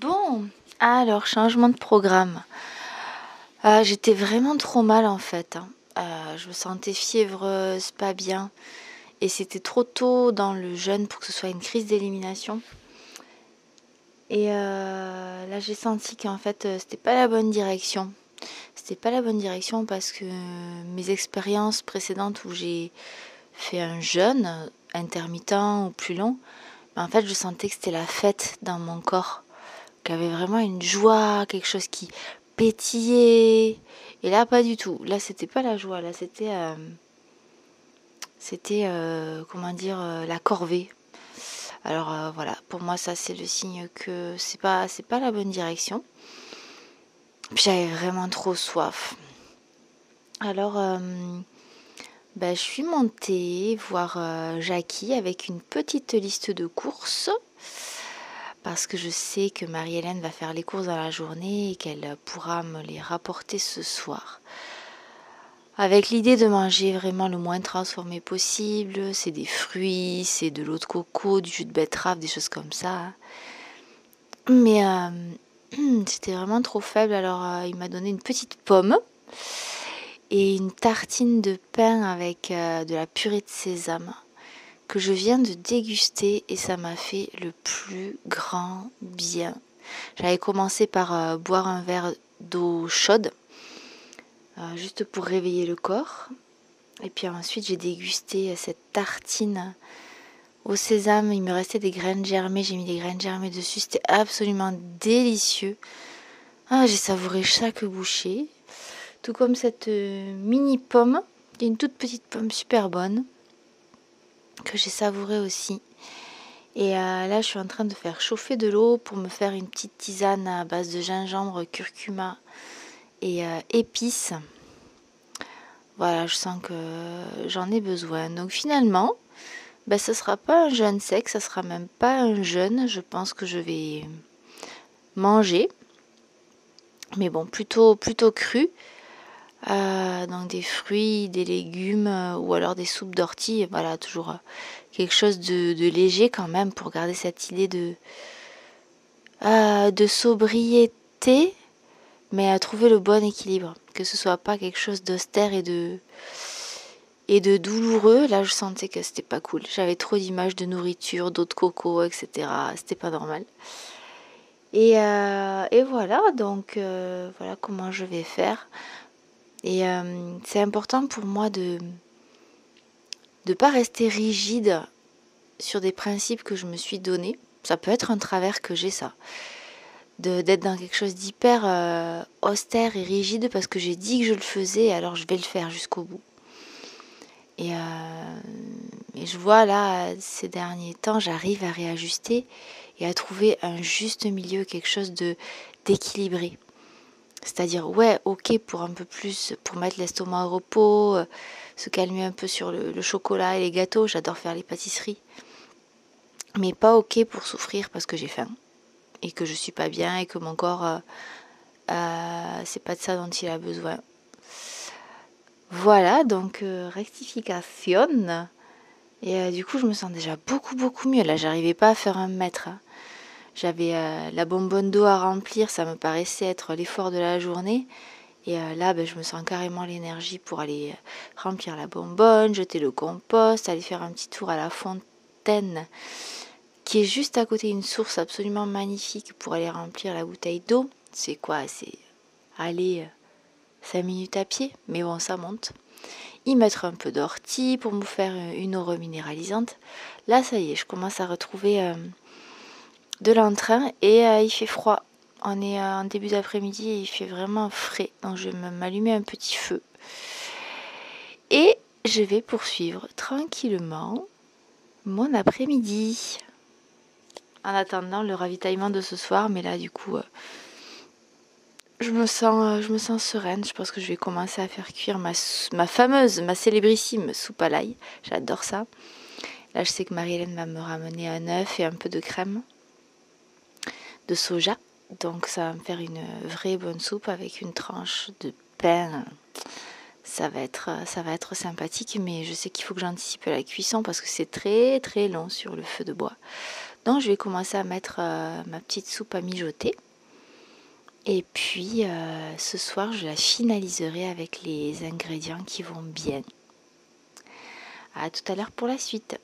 Bon, alors changement de programme. Euh, j'étais vraiment trop mal en fait. Hein. Euh, je me sentais fiévreuse, pas bien. Et c'était trop tôt dans le jeûne pour que ce soit une crise d'élimination. Et euh, là, j'ai senti qu'en fait, c'était pas la bonne direction. C'était pas la bonne direction parce que mes expériences précédentes où j'ai fait un jeûne intermittent ou plus long, ben, en fait, je sentais que c'était la fête dans mon corps qu'il y avait vraiment une joie, quelque chose qui pétillait. Et là, pas du tout. Là, c'était pas la joie. Là, c'était, euh, c'était, euh, comment dire, euh, la corvée. Alors voilà, pour moi, ça, c'est le signe que c'est pas, c'est pas la bonne direction. Puis j'avais vraiment trop soif. Alors, ben, je suis montée voir Jackie avec une petite liste de courses parce que je sais que Marie-Hélène va faire les courses dans la journée et qu'elle pourra me les rapporter ce soir. Avec l'idée de manger vraiment le moins transformé possible, c'est des fruits, c'est de l'eau de coco, du jus de betterave, des choses comme ça. Mais euh, c'était vraiment trop faible, alors euh, il m'a donné une petite pomme et une tartine de pain avec euh, de la purée de sésame que je viens de déguster et ça m'a fait le plus grand bien. J'avais commencé par euh, boire un verre d'eau chaude, euh, juste pour réveiller le corps. Et puis ensuite j'ai dégusté cette tartine au sésame. Il me restait des graines germées, j'ai mis des graines germées dessus. C'était absolument délicieux. Ah, j'ai savouré chaque bouchée. Tout comme cette euh, mini pomme, une toute petite pomme super bonne que j'ai savouré aussi. Et euh, là, je suis en train de faire chauffer de l'eau pour me faire une petite tisane à base de gingembre, curcuma et euh, épices. Voilà, je sens que j'en ai besoin. Donc finalement, ben, ce ne sera pas un jeûne sec, ce sera même pas un jeûne. Je pense que je vais manger. Mais bon, plutôt, plutôt cru. Euh, donc des fruits, des légumes euh, ou alors des soupes d'ortie. Voilà, toujours euh, quelque chose de, léger quand même pour garder cette idée de, de sobriété, mais à trouver le bon équilibre. Que ce soit pas quelque chose d'austère et de, et de douloureux. Là, je sentais que c'était pas cool. J'avais trop d'images de nourriture, d'eau de coco, etc. C'était pas normal. Et, et voilà, donc voilà comment je vais faire. Et euh, c'est important pour moi de ne pas rester rigide sur des principes que je me suis donnés. Ça peut être un travers que j'ai ça. D'être dans quelque chose d'hyper euh, austère et rigide parce que j'ai dit que je le faisais, alors je vais le faire jusqu'au bout. Et, euh, et, je vois là, ces derniers temps, j'arrive à réajuster et à trouver un juste milieu, quelque chose d'équilibré. C'est-à-dire, ouais, ok pour un peu plus, pour mettre l'estomac au repos, euh, se calmer un peu sur le, chocolat et les gâteaux. J'adore faire les pâtisseries. Mais pas ok pour souffrir parce que j'ai faim et que je suis pas bien et que mon corps, euh, euh, c'est pas de ça dont il a besoin. Voilà, donc rectification. Et du coup, je me sens déjà beaucoup, beaucoup mieux. Là, j'arrivais pas à faire un mètre. Hein. J'avais euh, la bonbonne d'eau à remplir, ça me paraissait être l'effort de la journée. Et euh, là, ben, je me sens carrément l'énergie pour aller euh, remplir la bonbonne, jeter le compost, aller faire un petit tour à la fontaine qui est juste à côté d'une source absolument magnifique pour aller remplir la bouteille d'eau. C'est quoi? C'est aller 5 minutes à pied, mais bon, ça monte. Y mettre un peu d'ortie pour me faire une eau reminéralisante. Là, ça y est, je commence à retrouver de l'entrain et euh, il fait froid. On est euh, en début d'après-midi et il fait vraiment frais. Donc je vais m'allumer un petit feu. Et je vais poursuivre tranquillement mon après-midi. En attendant le ravitaillement de ce soir, mais là du coup euh, je me sens je me sens sereine. Je pense que je vais commencer à faire cuire ma, ma fameuse, ma célébrissime soupe à l'ail. J'adore ça. Là je sais que Marie-Hélène va me ramener un œuf et un peu de crème de soja. Donc ça va me faire une vraie bonne soupe avec une tranche de pain. Ça va être, ça va être sympathique, mais je sais qu'il faut que j'anticipe la cuisson parce que c'est très très long sur le feu de bois. Donc je vais commencer à mettre euh, ma petite soupe à mijoter. Et puis euh, ce soir, je la finaliserai avec les ingrédients qui vont bien. À tout à l'heure pour la suite.